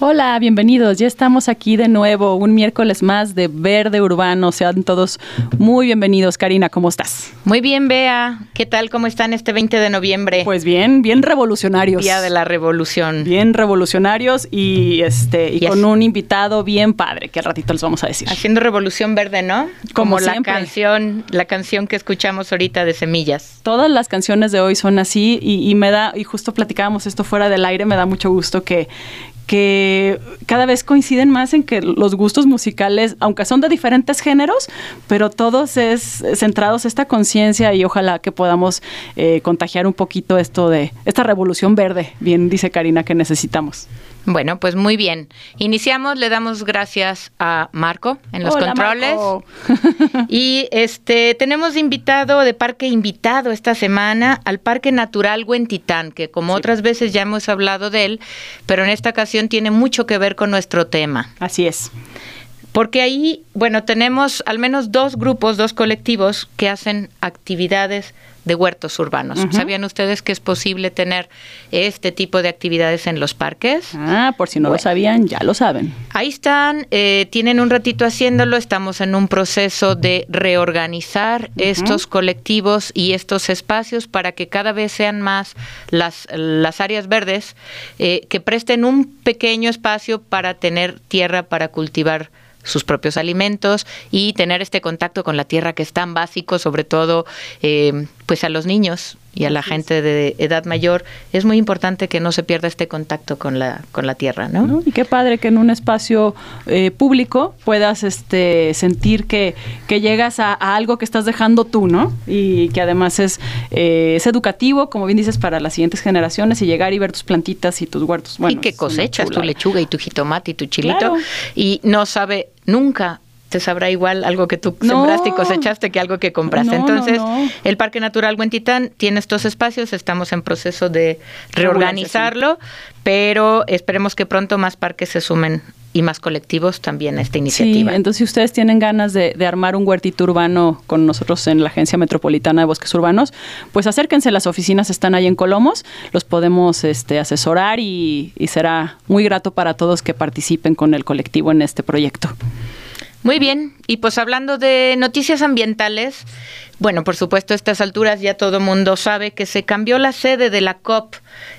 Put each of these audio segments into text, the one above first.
Hola, bienvenidos. Ya estamos aquí de nuevo, un miércoles más de Verde Urbano. Sean todos muy bienvenidos. Karina, ¿cómo estás? Muy bien, Bea. ¿Qué tal? ¿Cómo están este 20 de noviembre? Pues bien, bien revolucionarios. Día de la Revolución. Bien revolucionarios y este y con un invitado bien padre, que al ratito les vamos a decir. Haciendo revolución verde, ¿no? Como, la canción, la canción que escuchamos ahorita de Semillas. Todas las canciones de hoy son así y, y me da y justo platicábamos esto fuera del aire, me da mucho gusto que que cada vez coinciden más en que los gustos musicales, aunque son de diferentes géneros, pero todos es centrados esta conciencia y ojalá que podamos eh, contagiar un poquito esto de esta revolución verde, bien dice Karina, que necesitamos. Bueno, pues muy bien. Iniciamos, le damos gracias a Marco en los controles. y este tenemos invitado de parque invitado esta semana al Parque Natural Huentitán, que como otras veces ya hemos hablado de él, pero en esta ocasión tiene mucho que ver con nuestro tema. Así es. Porque ahí, bueno, tenemos al menos dos grupos, dos colectivos que hacen actividades de huertos urbanos. ¿Sabían ustedes que es posible tener este tipo de actividades en los parques? Ah, por si no lo sabían, ya lo saben. Ahí están, eh, tienen un ratito haciéndolo, estamos en un proceso de reorganizar estos colectivos y estos espacios para que cada vez sean más las, las áreas verdes eh, que presten un pequeño espacio para tener tierra para cultivar sus propios alimentos y tener este contacto con la tierra que es tan básico, sobre todo eh, pues a los niños y a la gente de edad mayor, es muy importante que no se pierda este contacto con la, con la tierra, ¿no? Y qué padre que en un espacio eh, público puedas este, sentir que, que llegas a, algo que estás dejando tú, ¿no? Y que además es, eh, es educativo, como bien dices, para las siguientes generaciones y llegar y ver tus plantitas y tus huertos. Bueno, y que cosechas tu lechuga y tu jitomate y tu chilito y no sabe nunca te sabrá igual algo que tú sembraste y cosechaste que algo que compraste. Entonces, el Parque Natural Huentitán tiene estos espacios, estamos en proceso de reorganizarlo, pero esperemos que pronto más parques se sumen y más colectivos también a esta iniciativa. Sí, entonces si ustedes tienen ganas de, armar un huertito urbano con nosotros en la Agencia Metropolitana de Bosques Urbanos, pues acérquense, las oficinas están ahí en Colomos, los podemos este, asesorar y será muy grato para todos que participen con el colectivo en este proyecto. Muy bien, y pues hablando de noticias ambientales, bueno, por supuesto, a estas alturas ya todo el mundo sabe que se cambió la sede de la COP,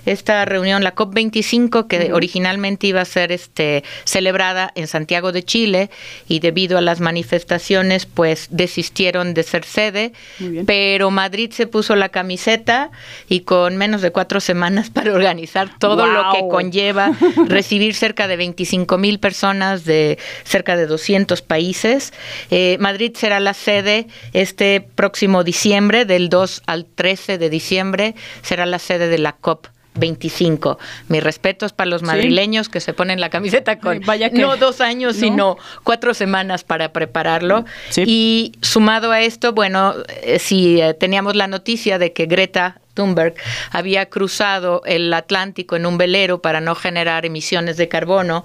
esta reunión, la COP 25, que originalmente iba a ser este, celebrada en Santiago de Chile y debido a las manifestaciones, pues desistieron de ser sede, pero Madrid se puso la camiseta y con menos de cuatro semanas para organizar todo lo que conlleva recibir cerca de 25 mil personas de cerca de 200 países. Eh, Madrid será la sede este próximo diciembre, del 2 al 13 de diciembre, será la sede de la COP 25. Mis respetos para los madrileños que se ponen la camiseta con no dos años, sino cuatro semanas para prepararlo. Y sumado a esto, bueno, eh, si eh, teníamos la noticia de que Greta Thunberg había cruzado el Atlántico en un velero para no generar emisiones de carbono,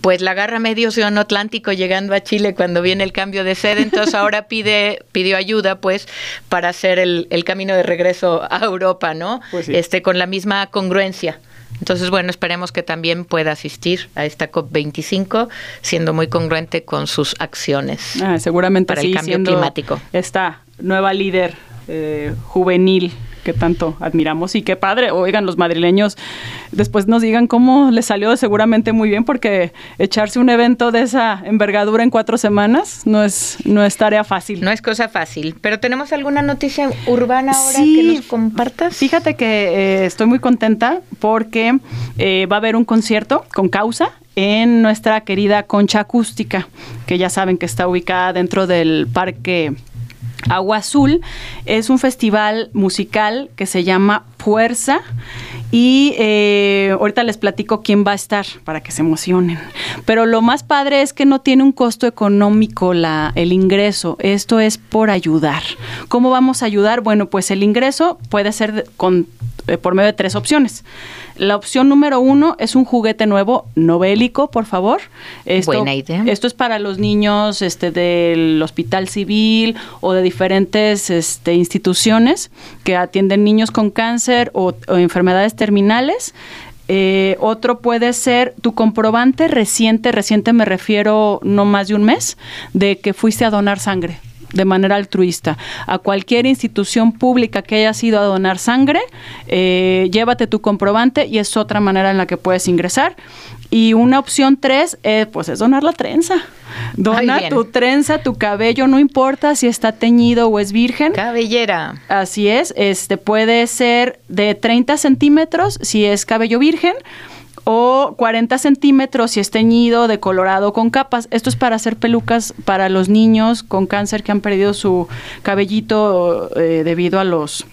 pues la agarra medio océano Atlántico llegando a Chile cuando viene el cambio de sede, entonces ahora pide pidió ayuda pues para hacer el, camino de regreso a Europa, ¿no? Pues este con la misma congruencia. Entonces, bueno, esperemos que también pueda asistir a esta COP25, siendo muy congruente con sus acciones. Ah, seguramente para el cambio climático. Esta nueva líder eh, juvenil que tanto admiramos y qué padre, oigan los madrileños, después nos digan cómo les salió seguramente muy bien porque echarse un evento de esa envergadura en cuatro semanas no es, no es tarea fácil. No es cosa fácil, pero tenemos alguna noticia urbana ahora que nos compartas. Fíjate que eh, estoy muy contenta porque eh, va a haber un concierto con causa en nuestra querida concha acústica, que ya saben que está ubicada dentro del parque Agua Azul es un festival musical que se llama Fuerza y eh, ahorita les platico quién va a estar para que se emocionen. Pero lo más padre es que no tiene un costo económico la, el ingreso. Esto es por ayudar. ¿Cómo vamos a ayudar? Bueno, pues el ingreso puede ser con, eh, por medio de tres opciones. La opción número uno es un juguete nuevo, novélico, por favor. Esto, Buena idea. Esto es para los niños este, del Hospital Civil o de diferentes este, instituciones que atienden niños con cáncer o, enfermedades terminales. Eh, otro puede ser tu comprobante reciente, reciente me refiero no más de un mes, de que fuiste a donar sangre de manera altruista. A cualquier institución pública que haya ido a donar sangre, eh, llévate tu comprobante y es otra manera en la que puedes ingresar. Y una opción tres, eh, pues es donar la trenza. Dona tu trenza, tu cabello, no importa si está teñido o es virgen. Cabellera. Así es, este puede ser de 30 centímetros si es cabello virgen o 40 centímetros si es teñido, decolorado con capas. Esto es para hacer pelucas para los niños con cáncer que han perdido su cabellito eh, debido a los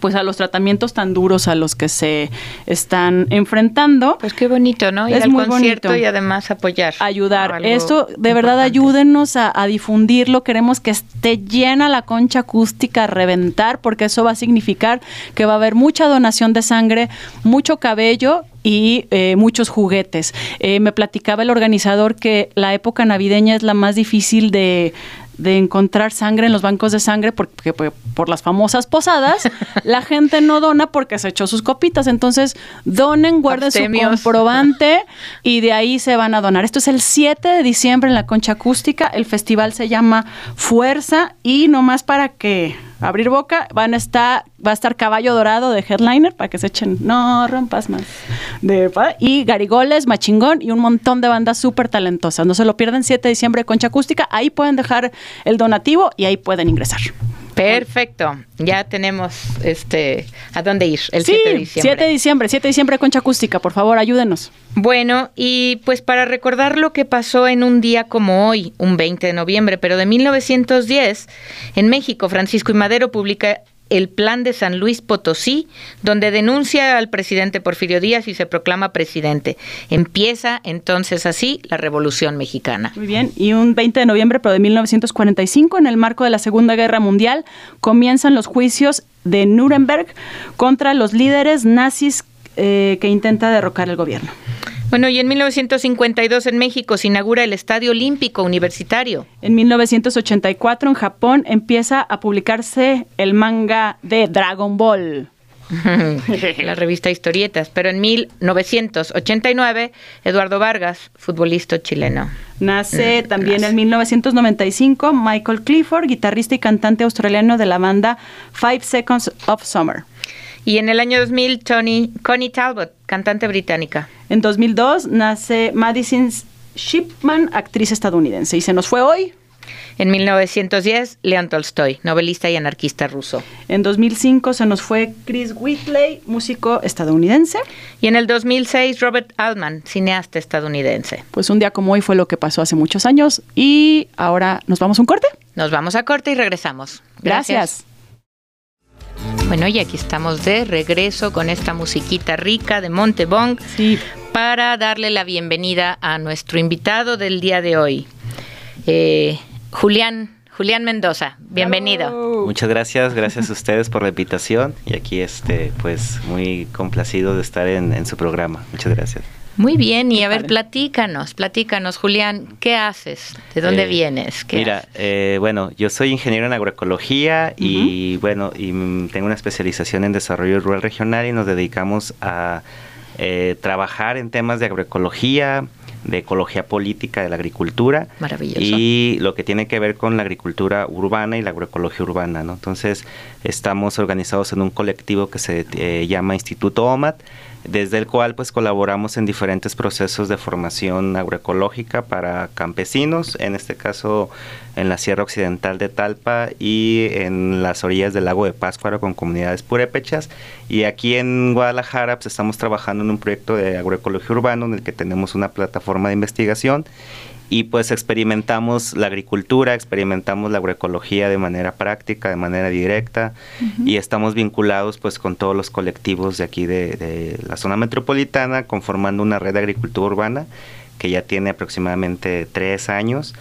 pues a los tratamientos tan duros a los que se están enfrentando. Pues qué bonito, ¿no? Ir es al muy concierto bonito. y además apoyar. Ayudar. Esto, de verdad, ayúdenos a, a difundirlo. Queremos que esté llena la concha acústica a reventar, porque eso va a significar que va a haber mucha donación de sangre, mucho cabello y eh, muchos juguetes. Eh, me platicaba el organizador que la época navideña es la más difícil de de encontrar sangre en los bancos de sangre porque, porque por las famosas posadas la gente no dona porque se echó sus copitas. Entonces donen guarden su comprobante y de ahí se van a donar. Esto es el 7 de diciembre en la concha acústica. El festival se llama Fuerza y nomás para que abrir boca van a estar va a estar Caballo Dorado de headliner para que se echen no rompas más de, y Garigoles Machingón y un montón de bandas súper talentosas. No se lo pierden 7 de diciembre concha acústica ahí pueden dejar el donativo y ahí pueden ingresar Perfecto. Ya tenemos este a dónde ir el sí 7 de diciembre. 7 de diciembre 7 de diciembre concha acústica por favor ayúdenos Bueno, y pues para recordar lo que pasó en un día como hoy, un 20 de noviembre, pero de 1910, en México, Francisco y Madero publica el Plan de San Luis Potosí, donde denuncia al presidente Porfirio Díaz y se proclama presidente. Empieza entonces así la Revolución Mexicana. Muy bien, y un 20 de noviembre, de 1945, en el marco de la Segunda Guerra Mundial, comienzan los juicios de Nuremberg contra los líderes nazis eh, que intenta derrocar el gobierno. Bueno, y en 1952 en México se inaugura el Estadio Olímpico Universitario. En 1984, en Japón, empieza a publicarse el manga de Dragon Ball. la revista Historietas, pero en 1989 Eduardo Vargas, futbolista chileno. Nace Mm, también en 1995 Michael Clifford, guitarrista y cantante australiano de la banda Five Seconds of Summer. Y en el año 2000 Tony Connie Talbot, cantante británica. En 2002 nace Madison Shipman, actriz estadounidense. Y se nos fue hoy. En 1910 León Tolstoy, novelista y anarquista ruso. En 2005 se nos fue Chris Whitley, músico estadounidense. Y en el 2006 Robert Altman, cineasta estadounidense. Pues un día como hoy fue lo que pasó hace muchos años. Y ahora nos vamos a un corte. Nos vamos a corte y regresamos. Gracias. Bueno, y aquí estamos de regreso con esta musiquita rica de Montebong Sí, para darle la bienvenida a nuestro invitado del día de hoy, eh, Julián, Julián Mendoza. Bienvenido. Muchas gracias, gracias a ustedes por la invitación y aquí este pues muy complacido de estar en, en su programa. Muchas gracias. Muy bien, y a ver, platícanos, platícanos, Julián, ¿qué haces? ¿De dónde Eh, vienes? ¿Qué Mira, eh, bueno, yo soy ingeniero en agroecología y bueno, y mm, tengo una especialización en desarrollo rural regional y nos dedicamos a eh, trabajar en temas de agroecología, de ecología política de la agricultura Maravilloso. y lo que tiene que ver con la agricultura urbana y la agroecología urbana, ¿no? Entonces, estamos organizados en un colectivo que se eh, llama Instituto OMAT, desde el cual pues colaboramos en diferentes procesos de formación agroecológica para campesinos, en este caso en la Sierra Occidental de Talpa y en las orillas del lago de Páscuaro con comunidades purépechas. Y aquí en Guadalajara pues, estamos trabajando en un proyecto de agroecología urbano en el que tenemos una plataforma de investigación y pues experimentamos la agricultura, experimentamos la agroecología de manera práctica, de manera directa y estamos vinculados pues con todos los colectivos de aquí de, de la zona metropolitana conformando una red de agricultura urbana que ya tiene aproximadamente tres años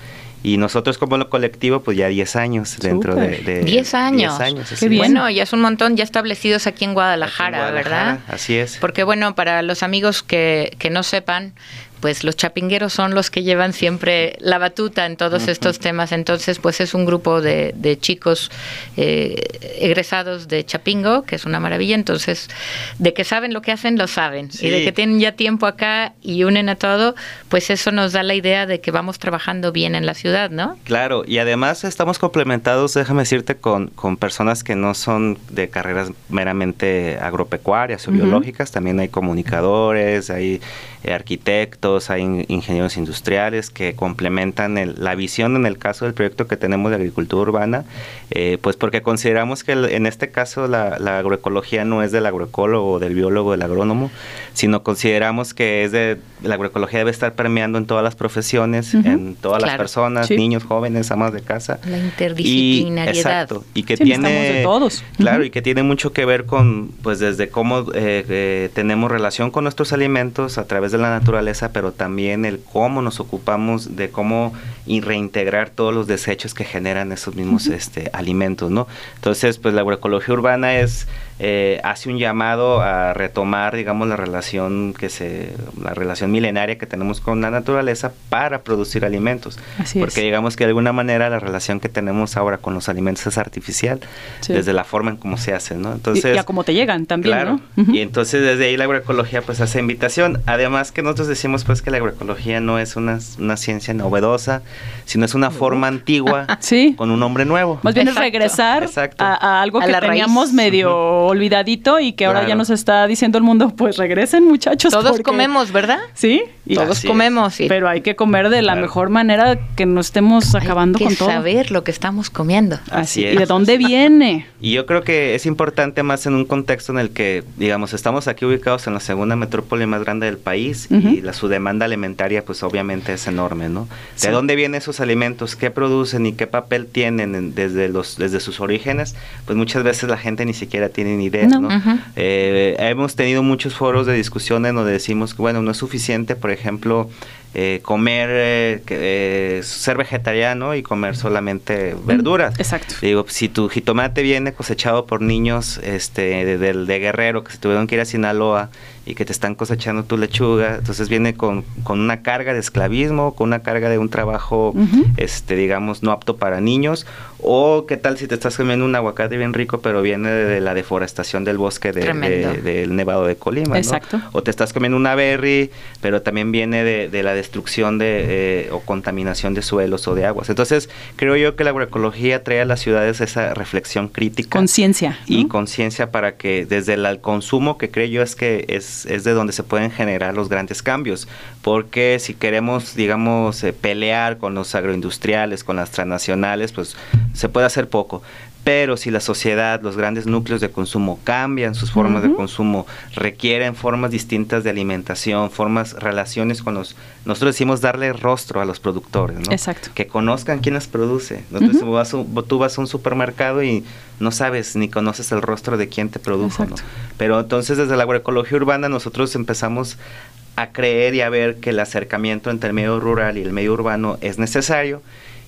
y nosotros como lo colectivo pues ya 10 años dentro de, Súper. de... 10 años. 10 años, Qué así es. bien. Bueno, ya es un montón, ya establecidos aquí en Guadalajara, Aquí en Guadalajara, ¿verdad? Así es. Porque bueno, para los amigos que, que no sepan, pues los chapingueros son los que llevan siempre la batuta en todos estos temas. Entonces, pues es un grupo de, de chicos eh, egresados de Chapingo, que es una maravilla. Entonces, de que saben lo que hacen, lo saben. Y de que tienen ya tiempo acá y unen a todo, pues eso nos da la idea de que vamos trabajando bien en la ciudad, ¿no? Claro, y además estamos complementados, déjame decirte, con, con personas que no son de carreras meramente agropecuarias o biológicas, también hay comunicadores, hay arquitectos, hay ingenieros industriales que complementan la visión en el caso del proyecto que tenemos de agricultura urbana, eh, pues porque consideramos que en este caso la, agroecología no es del agroecólogo del biólogo, del agrónomo, sino consideramos que es de la agroecología debe estar permeando en todas las profesiones, en todas las personas, niños, jóvenes, amas de casa. La interdisciplinariedad. Y, exacto, y que tiene todos. Claro, y que tiene mucho que ver con pues desde cómo eh, tenemos relación con nuestros alimentos a través de la naturaleza, pero también el cómo nos ocupamos de cómo reintegrar todos los desechos que generan esos mismos este, alimentos, ¿no? Entonces, pues la agroecología urbana es eh, hace un llamado a retomar, digamos, la relación que se, la relación milenaria que tenemos con la naturaleza para producir alimentos, porque digamos que de alguna manera la relación que tenemos ahora con los alimentos es artificial, desde la forma en cómo se hacen, ¿no? Entonces, y, a cómo te llegan también, claro, Y entonces desde ahí la agroecología pues hace invitación. Además que nosotros decimos pues que la agroecología no es una, una ciencia novedosa, sino es una forma antigua con un nombre nuevo. Más bien es regresar A, algo que teníamos medio olvidadito y que ahora ya nos está diciendo el mundo, pues regresen muchachos. Todos comemos, ¿verdad? Sí. Todos comemos. Pero hay que comer de la mejor manera que no estemos acabando con todo. saber lo que estamos comiendo. Así es. ¿Y de dónde viene? Y yo creo que es importante más en un contexto en el que, digamos, estamos aquí ubicados en la segunda metrópoli más grande del país y la, su demanda alimentaria pues obviamente es enorme, ¿no? ¿De dónde vienen esos alimentos? ¿Qué producen y qué papel tienen desde, los, desde sus orígenes? Pues muchas veces la gente ni siquiera tiene ni idea, ¿no? Eh, hemos tenido muchos foros de discusión en donde decimos que, bueno, no es suficiente, por ejemplo, eh, comer, eh, eh, ser vegetariano y comer solamente verduras. Exacto. Digo, si tu jitomate viene cosechado por niños este, de, de, Guerrero que se tuvieron que ir a Sinaloa y que te están cosechando tu lechuga, entonces viene con, con una carga de esclavismo, con una carga de un trabajo, este, digamos, no apto para niños, o qué tal si te estás comiendo un aguacate bien rico, pero viene de, la deforestación del bosque del Nevado de Colima, Exacto. O te estás comiendo una berry, pero también viene de, la destrucción de, eh, o contaminación de suelos o de aguas. Entonces, creo yo que la agroecología trae a las ciudades esa reflexión crítica. Conciencia. Y conciencia para que desde el consumo, que creo yo es que es, es de donde se pueden generar los grandes cambios. Porque si queremos, digamos, eh, pelear con los agroindustriales, con las transnacionales, pues se puede hacer poco. Pero si la sociedad, los grandes núcleos de consumo cambian sus formas de consumo, requieren formas distintas de alimentación, formas, relaciones con los... Nosotros decimos darle rostro a los productores, ¿no? Exacto. Que conozcan quién las produce. Vas tú vas a un supermercado y no sabes ni conoces el rostro de quién te produjo, ¿no? Pero entonces desde la agroecología urbana nosotros empezamos a creer y a ver que el acercamiento entre el medio rural y el medio urbano es necesario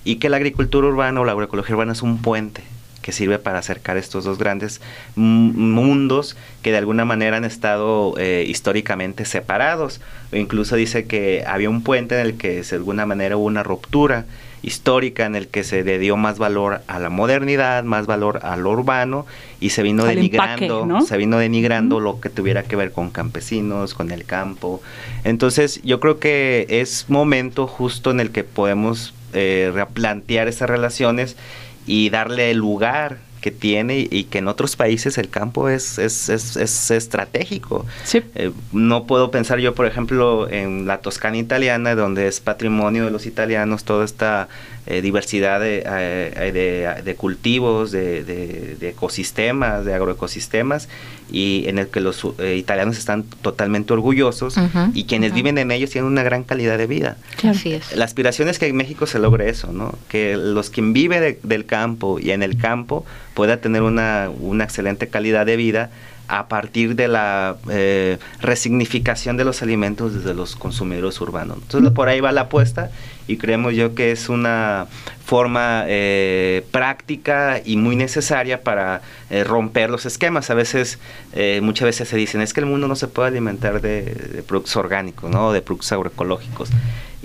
y que la agricultura urbana o la agroecología urbana es un puente que sirve para acercar estos dos grandes mundos que de alguna manera han estado eh, históricamente separados. O incluso dice que había un puente en el que de alguna manera hubo una ruptura histórica en el que se le dio más valor a la modernidad, más valor a lo urbano y se vino denigrando, se vino denigrando lo que tuviera que ver con campesinos, con el campo. Entonces, yo creo que es momento justo en el que podemos eh, replantear esas relaciones y darle lugar que tiene y que en otros países el campo es, es, es, estratégico. Eh, no puedo pensar yo, por ejemplo, en la Toscana italiana, donde es patrimonio de los italianos toda esta eh, diversidad de, eh, de, cultivos, de, ecosistemas, de agroecosistemas, y en el que los italianos están totalmente orgullosos y quienes viven en ellos tienen una gran calidad de vida. Así es. La aspiración es que en México se logre eso, ¿no? que los quien vive del campo y en el campo pueda tener una, una excelente calidad de vida a partir de la eh, resignificación de los alimentos desde los consumidores urbanos. Entonces por ahí va la apuesta y creemos yo que es una forma eh, práctica y muy necesaria para eh, romper los esquemas. A veces, eh, muchas veces se dicen, es que el mundo no se puede alimentar de, productos orgánicos, ¿no? de productos agroecológicos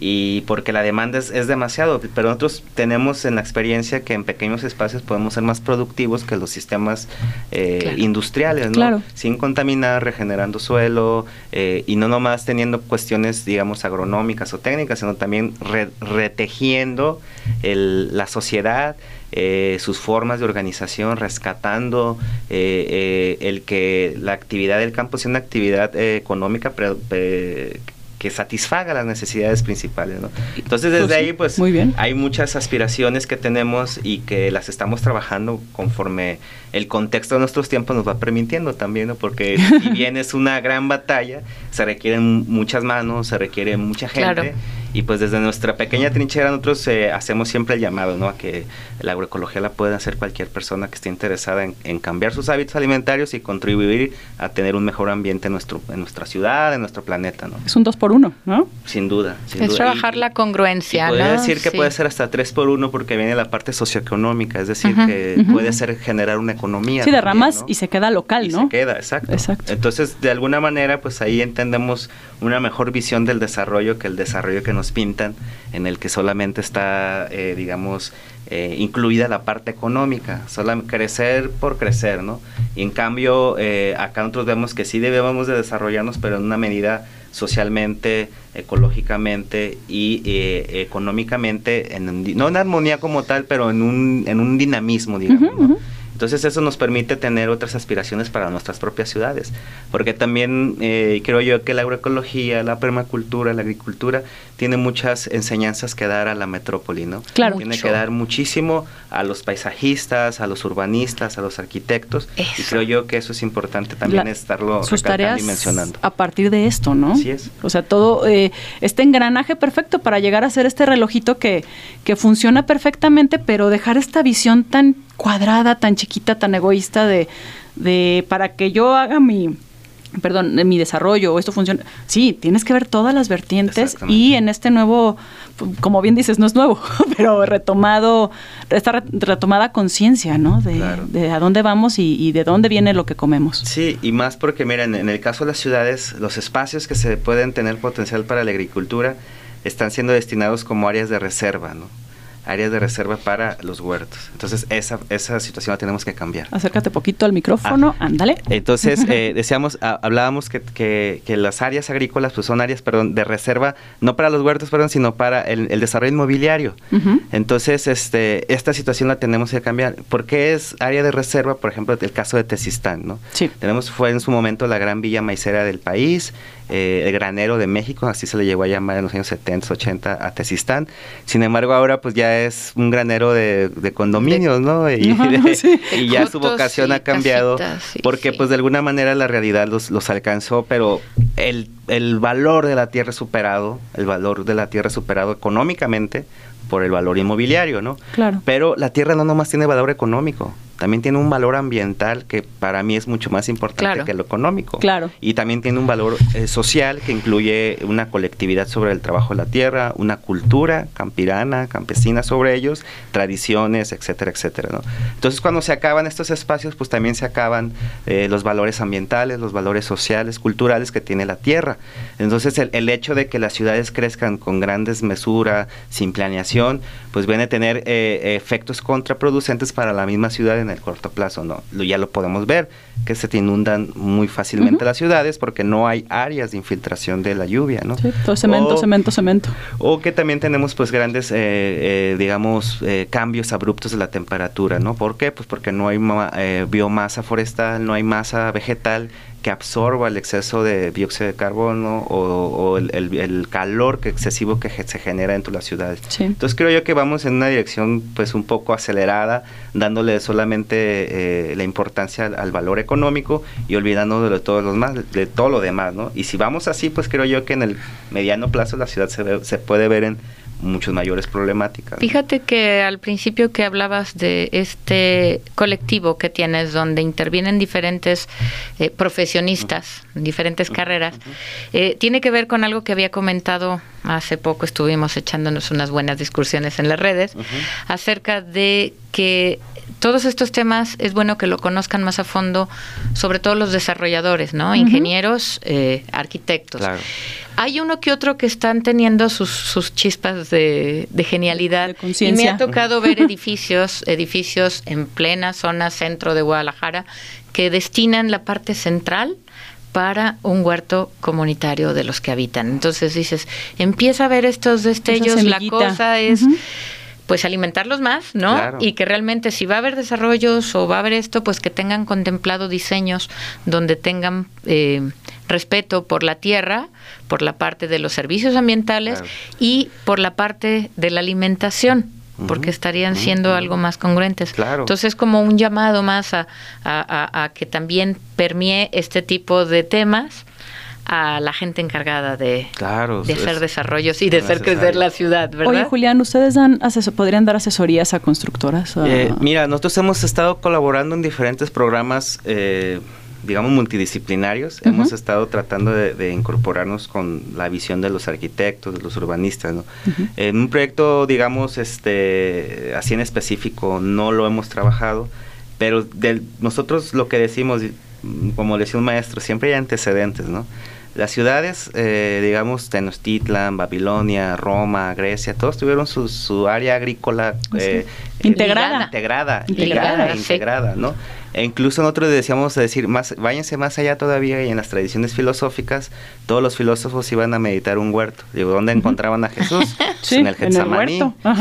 y porque la demanda es, demasiado, pero nosotros tenemos en la experiencia que en pequeños espacios podemos ser más productivos que los sistemas eh, industriales, ¿no? Sin contaminar, regenerando suelo eh, y no nomás teniendo cuestiones, digamos, agronómicas o técnicas, sino también retejiendo la sociedad, eh, sus formas de organización, rescatando el que la actividad del campo sea una actividad económica que satisfaga las necesidades principales. ¿no? Entonces desde pues ahí pues Muy bien. hay muchas aspiraciones que tenemos y que las estamos trabajando conforme el contexto de nuestros tiempos nos va permitiendo también, ¿no? porque si bien es una gran batalla, se requieren muchas manos, se requiere mucha gente. Y pues desde nuestra pequeña trinchera nosotros eh, hacemos siempre el llamado ¿no? a que la agroecología la pueda hacer cualquier persona que esté interesada en, cambiar sus hábitos alimentarios y contribuir a tener un mejor ambiente en, nuestro, en nuestra ciudad, en nuestro planeta. ¿no? Es un dos por uno, ¿no? Sin duda. es trabajar la congruencia. Y decir que puede ser hasta tres por uno porque viene la parte socioeconómica, es decir, que puede ser generar una economía. Sí, derramas y se queda local, y ¿no? Se queda, exacto. exacto. Entonces, de alguna manera, pues ahí entendemos una mejor visión del desarrollo que el desarrollo que nos pintan, en el que solamente está, eh, digamos, eh, incluida la parte económica, solo crecer por crecer, ¿no? Y en cambio, eh, acá nosotros vemos que sí debemos de desarrollarnos, pero en una medida socialmente, ecológicamente y económicamente, en, no en armonía como tal, pero en un, en un dinamismo, digamos. Entonces eso nos permite tener otras aspiraciones para nuestras propias ciudades, porque también eh, creo yo que la agroecología, la permacultura, la agricultura tiene muchas enseñanzas que dar a la metrópoli, ¿no? Claro. Tiene que dar muchísimo a los paisajistas, a los urbanistas, a los arquitectos, y creo yo que eso es importante también estarlo sus tareas mencionando. A partir de esto, ¿no? Así es. O sea, todo eh, este engranaje perfecto para llegar a ser este relojito que, que funciona perfectamente, pero dejar esta visión tan cuadrada, tan chiquita, tan egoísta de, de para que yo haga mi perdón, mi desarrollo o esto funciona. Sí, tienes que ver todas las vertientes y en este nuevo, como bien dices, no es nuevo, pero retomado, esta retomada conciencia, ¿no? De, a dónde vamos y, de dónde viene lo que comemos. Sí, y más porque, miren, en el caso de las ciudades, los espacios que se pueden tener potencial para la agricultura están siendo destinados como áreas de reserva, ¿no? Áreas de reserva para los huertos. Entonces, esa, esa situación la tenemos que cambiar. Acércate poquito al micrófono, ah. ándale. Entonces, eh, decíamos, hablábamos que, que, las áreas agrícolas pues son áreas, perdón, de reserva, no para los huertos, perdón, sino para el, desarrollo inmobiliario. Entonces, este, esta situación la tenemos que cambiar. ¿Por qué es área de reserva? Por ejemplo, el caso de Tesistán, ¿no? Sí. Tenemos, fue en su momento la gran villa maicera del país, eh, el granero de México, así se le llegó a llamar en los años 70, 80 a Tesistán. Sin embargo, ahora pues ya es un granero de, condominios, ¿no? Y, ya su vocación ha cambiado porque pues de alguna manera la realidad los, los alcanzó, pero el, el valor de la tierra superado, el valor de la tierra superado económicamente por el valor inmobiliario, ¿no? Claro. Pero la tierra no nomás tiene valor económico, también tiene un valor ambiental que para mí es mucho más importante que lo económico. Claro. Y también tiene un valor eh, social que incluye una colectividad sobre el trabajo de la tierra, una cultura campirana, campesina sobre ellos, tradiciones, etcétera, etcétera. ¿no? Entonces cuando se acaban estos espacios, pues también se acaban eh, los valores ambientales, los valores sociales, culturales que tiene la tierra. Entonces el, el hecho de que las ciudades crezcan con grandes mesuras, sin planeación, pues viene a tener eh, efectos contraproducentes para la misma ciudad en el corto plazo, ¿no? ya lo podemos ver, que se te inundan muy fácilmente las ciudades porque no hay áreas de infiltración de la lluvia, ¿no? Sí, todo cemento, cemento, cemento. O que también tenemos pues grandes, eh, eh, digamos, cambios abruptos de la temperatura, ¿no? ¿Por qué? Pues porque no hay biomasa forestal, no hay masa vegetal que absorba el exceso de dióxido de carbono o, el, calor que excesivo que se genera dentro de las ciudades. Entonces creo yo que vamos en una dirección pues un poco acelerada, dándole solamente eh, la importancia al, valor económico y olvidándonos de todos los más, de todo lo demás, ¿no? Y si vamos así, pues creo yo que en el mediano plazo la ciudad se, se puede ver en muchas mayores problemáticas. Fíjate que al principio que hablabas de este colectivo que tienes donde intervienen diferentes profesionistas, diferentes carreras, eh, tiene que ver con algo que había comentado hace poco estuvimos echándonos unas buenas discusiones en las redes acerca de que todos estos temas es bueno que lo conozcan más a fondo, sobre todo los desarrolladores, ¿no? Ingenieros, eh, arquitectos. Hay uno que otro que están teniendo sus, chispas de, genialidad. y me ha tocado ver edificios, edificios en plena zona centro de Guadalajara que destinan la parte central para un huerto comunitario de los que habitan. Entonces dices, empieza a ver estos destellos, la cosa es pues alimentarlos más, ¿no? Y que realmente si va a haber desarrollos o va a haber esto, pues que tengan contemplado diseños donde tengan eh, respeto por la tierra, por la parte de los servicios ambientales y por la parte de la alimentación porque estarían siendo algo más congruentes. Claro. Entonces, como un llamado más a, a, que también permee este tipo de temas a la gente encargada de, de hacer desarrollos y de hacer crecer la ciudad, ¿verdad? Oye, Julián, ¿ustedes dan podrían dar asesorías a constructoras? Eh, mira, nosotros hemos estado colaborando en diferentes programas eh, digamos, multidisciplinarios. Hemos estado tratando de, incorporarnos con la visión de los arquitectos, de los urbanistas, ¿no? En un proyecto, digamos, este, así en específico, no lo hemos trabajado, pero nosotros lo que decimos, como decía un maestro, siempre hay antecedentes, ¿no? Las ciudades, eh, digamos, Tenochtitlan, Babilonia, Roma, Grecia, todos tuvieron su, área agrícola eh, integrada. integrada. Integrada, integrada, ¿no? E incluso nosotros decíamos decir, más, váyanse más allá todavía y en las tradiciones filosóficas, todos los filósofos iban a meditar un huerto. Digo, ¿dónde encontraban a Jesús? En el Getsamaní.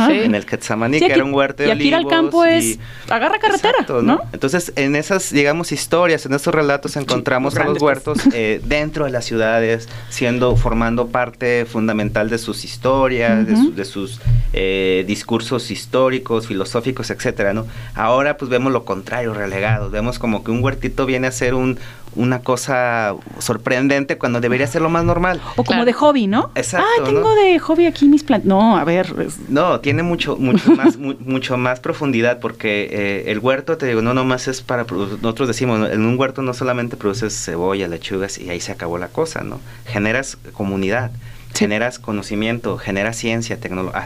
En el Getsamaní, que era un huerto de Y aquí ir al campo es, agarra carretera, ¿no? Entonces, en esas, digamos, historias, en esos relatos encontramos a los huertos eh, dentro de las ciudades, siendo, formando parte fundamental de sus historias, de, sus eh, discursos históricos, filosóficos, etcétera, ¿no? Ahora, pues vemos lo contrario, relegado Vemos como que un huertito viene a ser un, una cosa sorprendente cuando debería ser lo más normal. O como de hobby, ¿no? Exacto. Ah, tengo de hobby aquí mis plantas. No, a ver. No, tiene mucho, mucho más, mucho más profundidad porque eh, el huerto, te digo, no nomás es para nosotros decimos, en un huerto no solamente produces cebolla, lechugas y ahí se acabó la cosa, ¿no? Generas comunidad generas conocimiento, generas ciencia,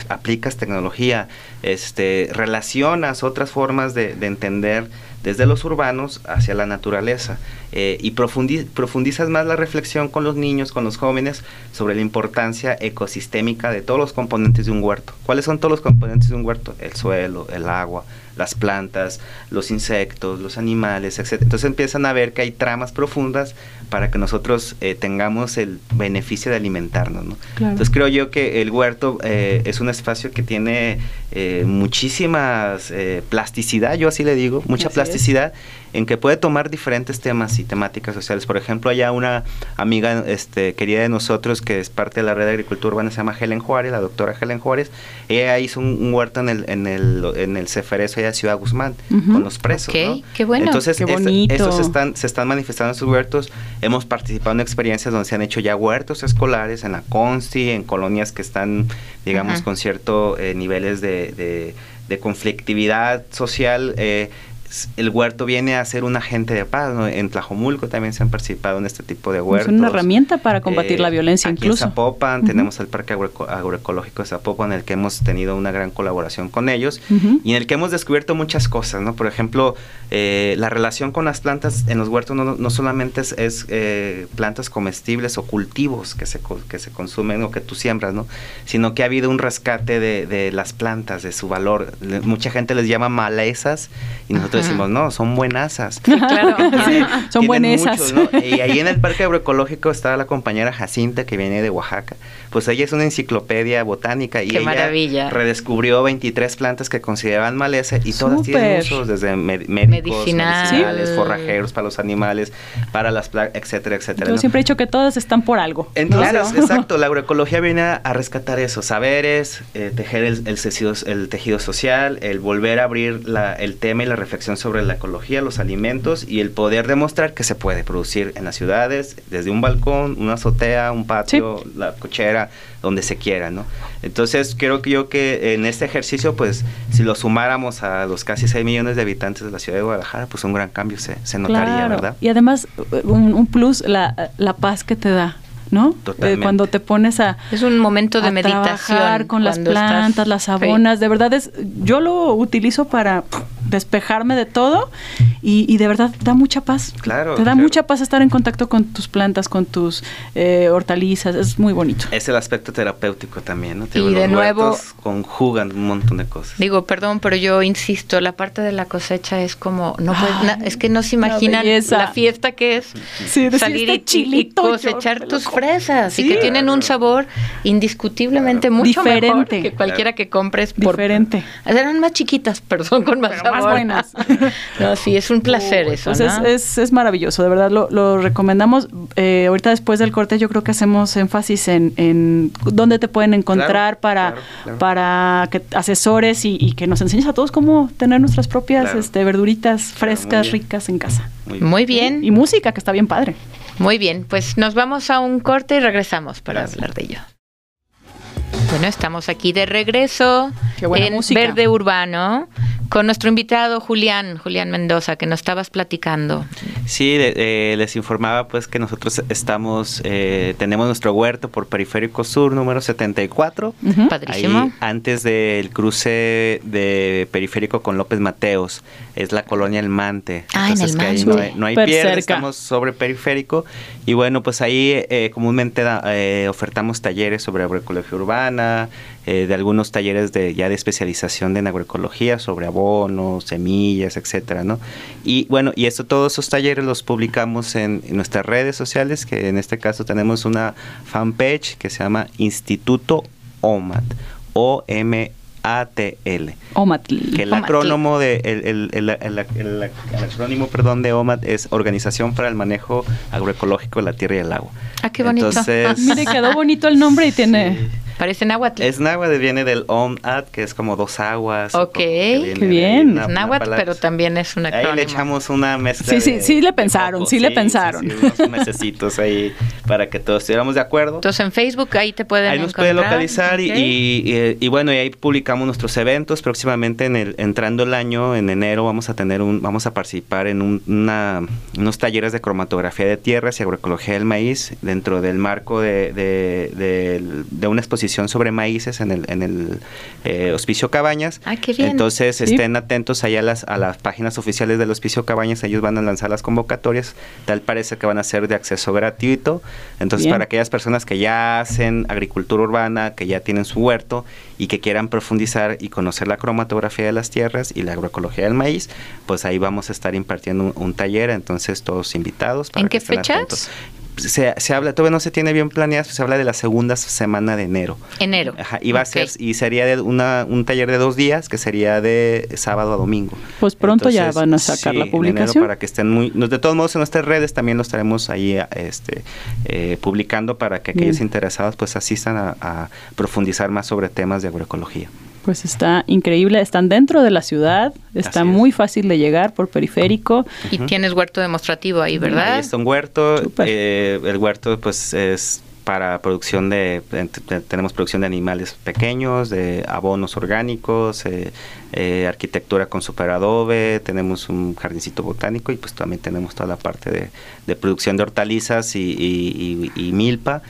aplicas tecnología, este, relacionas otras formas de, de entender desde los urbanos hacia la naturaleza eh, y profundizas más la reflexión con los niños, con los jóvenes sobre la importancia ecosistémica de todos los componentes de un huerto. ¿Cuáles son todos los componentes de un huerto? El suelo, el agua, las plantas, los insectos, los animales, etc. Entonces empiezan a ver que hay tramas profundas para que nosotros eh, tengamos el beneficio de alimentarnos. ¿no? Entonces creo yo que el huerto eh, es un espacio que tiene eh, muchísimas plasticidad, yo así le digo, mucha plasticidad en que puede tomar diferentes temas y temáticas sociales. Por ejemplo, hay una amiga este, querida de nosotros que es parte de la red de agricultura urbana, se llama Helen Juárez, la doctora Helen Juárez. Ella hizo un, huerto en el, en el, en el Ceferezo de Ciudad Guzmán, con los presos. qué bueno. Entonces, qué bonito. se están, se están manifestando en sus huertos. Hemos participado en experiencias donde se han hecho ya huertos escolares en la Consti, en colonias que están, digamos, con ciertos eh, niveles de, de, de conflictividad social. Eh, el huerto viene a ser un agente de paz. En Tlajomulco también se han participado en este tipo de huertos. Es una herramienta para combatir la eh, violencia aquí incluso. En Zapopan tenemos el Parque Agroecológico de Zapopan en el que hemos tenido una gran colaboración con ellos y en el que hemos descubierto muchas cosas. ¿no? Por ejemplo, eh, la relación con las plantas en los huertos no, solamente es, eh, plantas comestibles o cultivos que se, que se consumen o que tú siembras, ¿no? sino que ha habido un rescate de, de las plantas, de su valor. Mucha gente les llama malezas y nosotros decimos, no, son buenasas. claro, son buenas. Y ahí en el Parque Agroecológico está la compañera Jacinta que viene de Oaxaca. Pues ella es una enciclopedia botánica y Qué ella maravilla. redescubrió 23 plantas que consideraban maleza y todas tienen usos desde médicos, medicinales, forrajeros para los animales, para las plagas, etcétera, etcétera. Yo siempre he dicho que todas están por algo. Entonces, exacto, la agroecología viene a, rescatar esos saberes, eh, tejer el, el, tejido, social, el volver a abrir la, el tema y la reflexión sobre la ecología, los alimentos y el poder demostrar que se puede producir en las ciudades, desde un balcón, una azotea, un patio, la cochera, donde se quiera, ¿no? Entonces, creo que yo que en este ejercicio, pues, si lo sumáramos a los casi 6 millones de habitantes de la ciudad de Guadalajara, pues un gran cambio se, se notaría, ¿verdad? Y además, un, un plus, la, la paz que te da ¿no? Eh, cuando te pones a Es un momento de a meditación. trabajar con las plantas, estás- las Sí. abonas, de verdad es, yo lo utilizo para pff, despejarme de todo y, y de verdad da mucha paz. Claro, Te da claro. mucha paz estar en contacto con tus plantas, con tus eh, hortalizas, es muy bonito. Es el aspecto terapéutico también, ¿no? Te Y de los nuevo- conjugan un montón de cosas. Digo, perdón, pero yo insisto, la parte de la cosecha es como, no puede- Ay, na- es que no se imaginan la fiesta que es Sí, salir este y- chilito, yo cosechar lo tus y que tienen un sabor indiscutiblemente mucho mejor Diferente. que cualquiera que compres por Diferente. Eran más chiquitas, pero son con más Pero más sabor. buenas. no, sí, es un placer Uy, eso, pues ¿no? es, es, es maravilloso, de verdad lo, lo recomendamos. Eh, ahorita después del corte yo creo que hacemos énfasis en, en dónde te pueden encontrar Claro, para, claro, claro. para que asesores y, y que nos enseñes a todos cómo tener nuestras propias Claro. este, verduritas frescas, ricas en casa. Muy bien. Muy bien, Y música, que está bien padre. Muy bien. Pues nos vamos a un corte y regresamos para Gracias. hablar de ello. Bueno, estamos aquí de regreso Qué buena en música. Verde Urbano con nuestro invitado Julián, Julián Mendoza, que nos estabas platicando. Sí, de- eh, les informaba pues que nosotros estamos, eh, tenemos nuestro huerto por Periférico Sur número 74. Ujú. Padrísimo. Ahí, antes del cruce de Periférico con López Mateos, es la colonia El Mante. Ah, en Entonces, El que ahí no hay, no hay pierde, estamos sobre Periférico. Y bueno, pues ahí eh, comúnmente da- eh, ofertamos talleres sobre agroecología urbana, eh, de algunos talleres de ya de especialización en agroecología sobre abonos, semillas, etcétera, ¿no? Y bueno, y esto, todos esos talleres los publicamos en, en nuestras redes sociales, que en este caso tenemos una fanpage que se llama Instituto OMAT, O-M-A-T-L. Omatl. Que el OMAT. acrónimo de el, el- el- el- acrónimo, perdón, de OMAT es Organización para el Manejo Agroecológico de la Tierra y el Agua. Ah, qué bonito. Entonces, Mire, quedó bonito el nombre y tiene... Parece náhuatl. es náhuatl, viene del OMAT, que es como dos aguas. Ok. Qué de bien. una- Es una náhuatl, palabra. pero también es un Ahí le echamos una mezcla. Sí, sí, de- sí le de pensaron, coco. sí le pensaron. sí, unos mesecitos ahí para que todos estuviéramos de acuerdo. Entonces en Facebook ahí te pueden Ahí nos encontrar. puede localizar y- Ok. y, y- y bueno, y ahí publicamos nuestros eventos. Próximamente, en el, entrando el año, en enero, vamos a tener un, vamos a participar en un- una, unos talleres de cromatografía de tierras y agroecología del maíz dentro del marco de, de- del- de una exposición sobre maíces en el, en el eh, Hospicio Cabañas. Ah, qué bien. Entonces Sí. estén atentos ahí a las, a las páginas oficiales del Hospicio Cabañas, ellos van a lanzar las convocatorias, tal parece que van a ser de acceso gratuito. Entonces Bien. para aquellas personas que ya hacen agricultura urbana, que ya tienen su huerto y que quieran profundizar y conocer la cromatografía de las tierras y la agroecología del maíz, pues ahí vamos a estar impartiendo un, un taller, entonces todos invitados. para ¿En qué fechas? atentos. Se, se habla, todavía no se tiene bien planeado, se habla de la segunda semana de enero. Enero. Ajá, y va a ser y sería de una, un taller de dos días que sería de sábado a domingo. Pues pronto ya van a sacar sí, la en enero publicación. para que estén muy de todos modos en nuestras redes también lo estaremos ahí a- este eh, publicando para que aquellos Bien. interesados pues asistan a, a profundizar más sobre temas de agroecología. Pues está increíble, están dentro de la ciudad, está es. muy fácil de llegar por periférico. Y tienes huerto demostrativo ahí, ¿verdad? Ahí está un huerto. Eh, el huerto, pues, es para producción de. te- tenemos producción de animales pequeños, de abonos orgánicos, eh, eh, arquitectura con superadobe, tenemos un jardincito botánico y, pues, también tenemos toda la parte de, de producción de hortalizas y, y- y- y milpa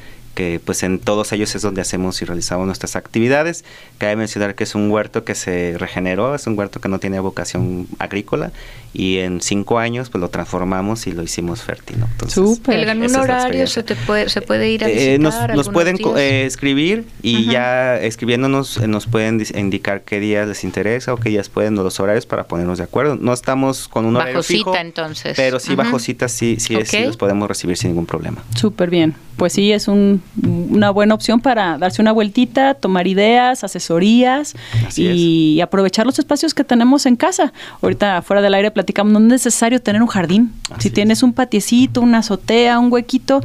que pues en todos ellos es donde hacemos y realizamos nuestras actividades. Cabe mencionar que es un huerto que se regeneró, es un huerto que no tiene vocación agrícola y en cinco años pues lo transformamos y lo hicimos fértil. ¿no? Entonces, Súper. ¿El la horario se, te puede, se puede ir a eh, visitar? nos, pueden eh, escribir y Ajá. ya escribiéndonos eh, nos pueden indicar qué días les interesa o qué días pueden o los horarios para ponernos de acuerdo. No estamos con un horario Bajo fijo, cita, entonces. pero sí bajo cita sí, sí, sí los podemos recibir sin ningún problema. Súper bien. Pues sí, es un- una buena opción para darse una vueltita, tomar ideas, asesorías Así y aprovechar los espacios que tenemos en casa. Ahorita fuera del aire platicamos, no es necesario tener un jardín. Así si es. tienes un patiecito, una azotea, un huequito,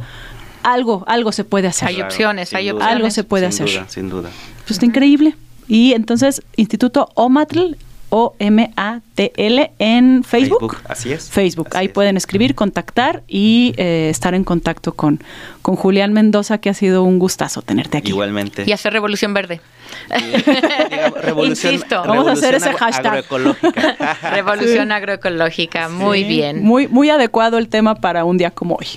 algo, algo se puede hacer. Hay opciones, hay opciones. Algo se puede sin hacer. Duda, sin duda. Pues está increíble. Y entonces, Instituto OMATL, O-M-A-T-L, en Facebook. así es. Facebook. Así Ahí es. pueden escribir, contactar y eh, estar en contacto con, con Julián Mendoza, que ha sido un gustazo tenerte aquí. Igualmente. Y hacer Revolución Verde. Digamos, revolución, Insisto. Vamos a hacer ese hashtag. agroecológica. Revolución agroecológica. Muy Sí, bien. Muy, muy adecuado el tema para un día como hoy.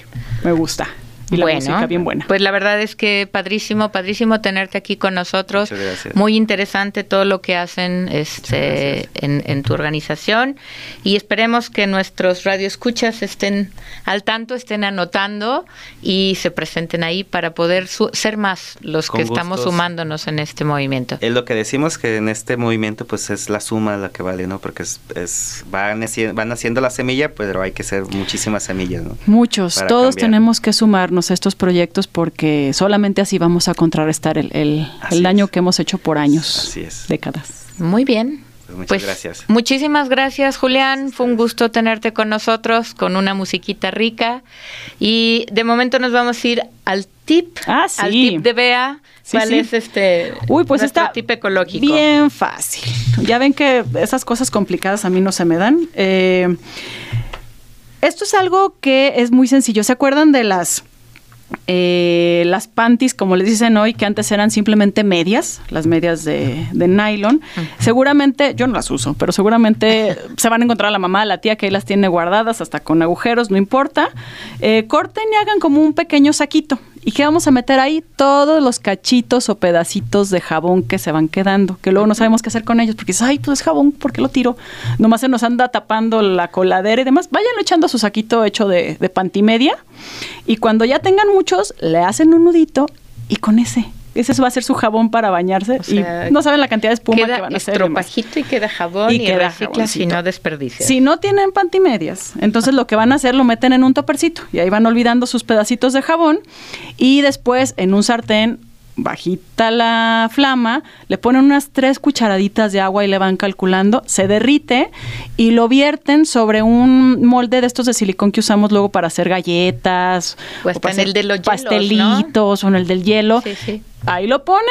Me gusta. Y la música bien buena. Pues la verdad es que padrísimo, padrísimo tenerte aquí con nosotros. Muy interesante todo lo que hacen este en, en, tu organización y esperemos que nuestros radioescuchas estén al tanto, estén anotando y se presenten ahí para poder ser más los que estamos sumándonos en este movimiento. Es lo que decimos que en este movimiento pues es la suma la que vale, ¿no? Porque es, es van, van haciendo la semilla, pero hay que ser muchísimas semillas, ¿no? Muchos, todos tenemos que sumarnos a estos proyectos porque solamente así vamos a contrarrestar el, el, daño que hemos hecho por años, décadas. Muy bien. Pues muchas pues, gracias. Muchísimas gracias, Julián. Fue un gusto tenerte con nosotros, con una musiquita rica. Y de momento nos vamos a ir al tip, ah, al tip de Bea. ¿Cuál es este Uy, pues está tip ecológico? Bien fácil. Ya ven que esas cosas complicadas a mí no se me dan. Eh, esto es algo que es muy sencillo. ¿Se acuerdan de las eh, las panties, como les dicen hoy, que antes eran simplemente medias, las medias de, nylon. Seguramente, yo no las uso, pero seguramente se van a encontrar a la mamá, a la tía que ahí las tiene guardadas, hasta con agujeros, no importa. Eh, corten y hagan como un pequeño saquito. ¿Y qué vamos a meter ahí? Todos los cachitos o pedacitos de jabón que se van quedando, que luego no sabemos qué hacer con ellos, porque dices, ay, pues es jabón, ¿por qué lo tiro? Nomás se nos anda tapando la coladera y demás. Váyanlo echando a su saquito hecho de, de pantimedia y cuando ya tengan muchos, le hacen un nudito y con ese ese va a ser su jabón para bañarse y no saben la cantidad de espuma que van a hacer. Estropajito y queda jabón y, y queda y no desperdicias. Si no tienen pantimedias, entonces lo que van a hacer lo meten en un topercito y ahí van olvidando sus pedacitos de jabón y después en un sartén bajita la flama, le ponen unas tres cucharaditas de agua y le van calculando, se derrite y lo vierten sobre un molde de estos de silicón que usamos luego para hacer galletas, o, para hacer el de los pastelitos o en el del hielo. Ahí lo ponen,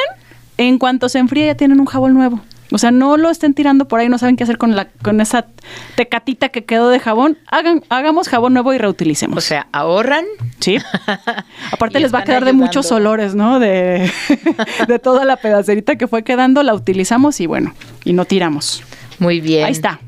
en cuanto se enfríe ya tienen un jabón nuevo. O sea, no lo estén tirando por ahí, no saben qué hacer con la con esa tecatita que quedó de jabón. Hagan, hagamos jabón nuevo y reutilicemos. O sea, ahorran. Sí. Aparte les va a quedar de muchos olores, ¿no? De, de toda la pedacerita que fue quedando, la utilizamos y bueno, y no tiramos. Muy bien. Ahí está.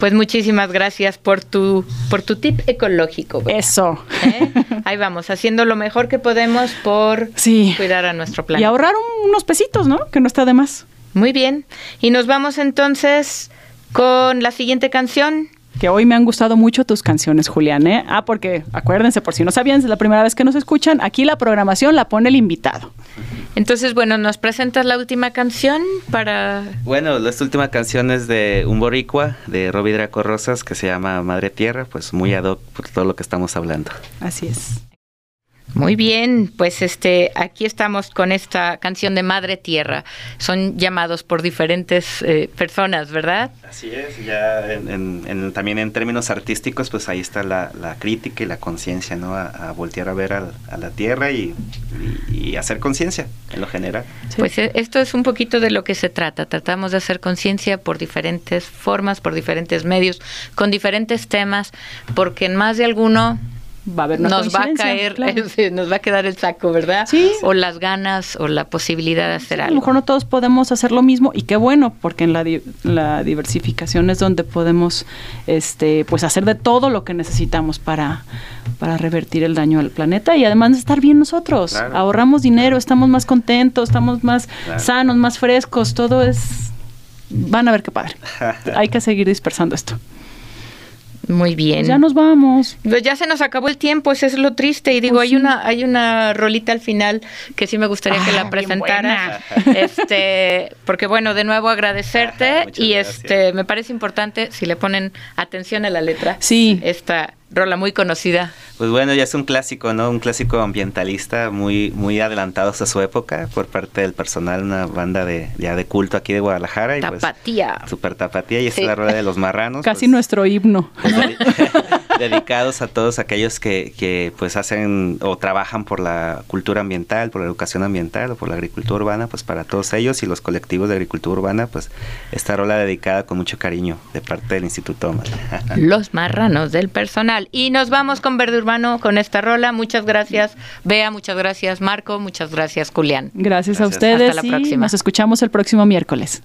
Pues muchísimas gracias por tu por tu tip ecológico. Eso. ¿Eh? Ahí vamos, haciendo lo mejor que podemos por cuidar a nuestro planeta. Y ahorrar unos pesitos, ¿no? Que no está de más. Muy bien. Y nos vamos entonces con la siguiente canción. Que hoy me han gustado mucho tus canciones, Julián. ¿eh? Ah, porque acuérdense, por si no sabían, es la primera vez que nos escuchan, aquí la programación la pone el invitado. Entonces, bueno, ¿nos presentas la última canción para...? Bueno, la última canción es de un boricua, de Robbie Draco Rosas, que se llama Madre Tierra, pues muy ad hoc por todo lo que estamos hablando. Así es. Muy bien, pues este, aquí estamos con esta canción de Madre Tierra. Son llamados por diferentes eh, personas, ¿verdad? Así es, ya también en términos artísticos, pues ahí está la, crítica y la conciencia, ¿no? A, voltear a ver a, la tierra y, hacer conciencia en lo general. Pues eh, esto es un poquito de lo que se trata. Tratamos de hacer conciencia por diferentes formas, por diferentes medios, con diferentes temas, porque en más de alguno va a haber nos va a caer, nos va a quedar el saco, ¿verdad? Sí. O las ganas o la posibilidad de hacer algo. A lo mejor no todos podemos hacer lo mismo y qué bueno, porque en la, la diversificación es donde podemos este pues hacer de todo lo que necesitamos para, para revertir el daño al planeta y además estar bien nosotros. Ahorramos dinero, estamos más contentos, estamos más sanos, más frescos, todo es van a ver qué padre. Hay que seguir dispersando esto. Muy bien. Ya nos vamos. Pues ya se nos acabó el tiempo, eso es lo triste. Y digo, pues hay una, hay una rolita al final que sí me gustaría que la ah, presentara. Este, porque bueno, de nuevo agradecerte y este me parece importante si le ponen atención a la letra. Sí. Esta rola muy conocida. Pues bueno, ya es un clásico, ¿no? Un clásico ambientalista muy muy adelantados a su época por parte del personal, una banda de ya de culto aquí de Guadalajara. Y pues tapatía. Pues, super tapatía y es la rueda de los marranos. Casi pues, nuestro himno. Pues, dedicados a todos aquellos que, que pues hacen o trabajan por la cultura ambiental, por la educación ambiental o por la agricultura urbana, pues para todos ellos y los colectivos de agricultura urbana, pues esta rola dedicada con mucho cariño de parte del Instituto Los marranos del personal. Y nos vamos con Verde Urbano con esta rola. Muchas gracias, Bea, muchas gracias, Marco, muchas gracias, Julián. Gracias, a ustedes. Hasta la próxima. Nos escuchamos el próximo miércoles.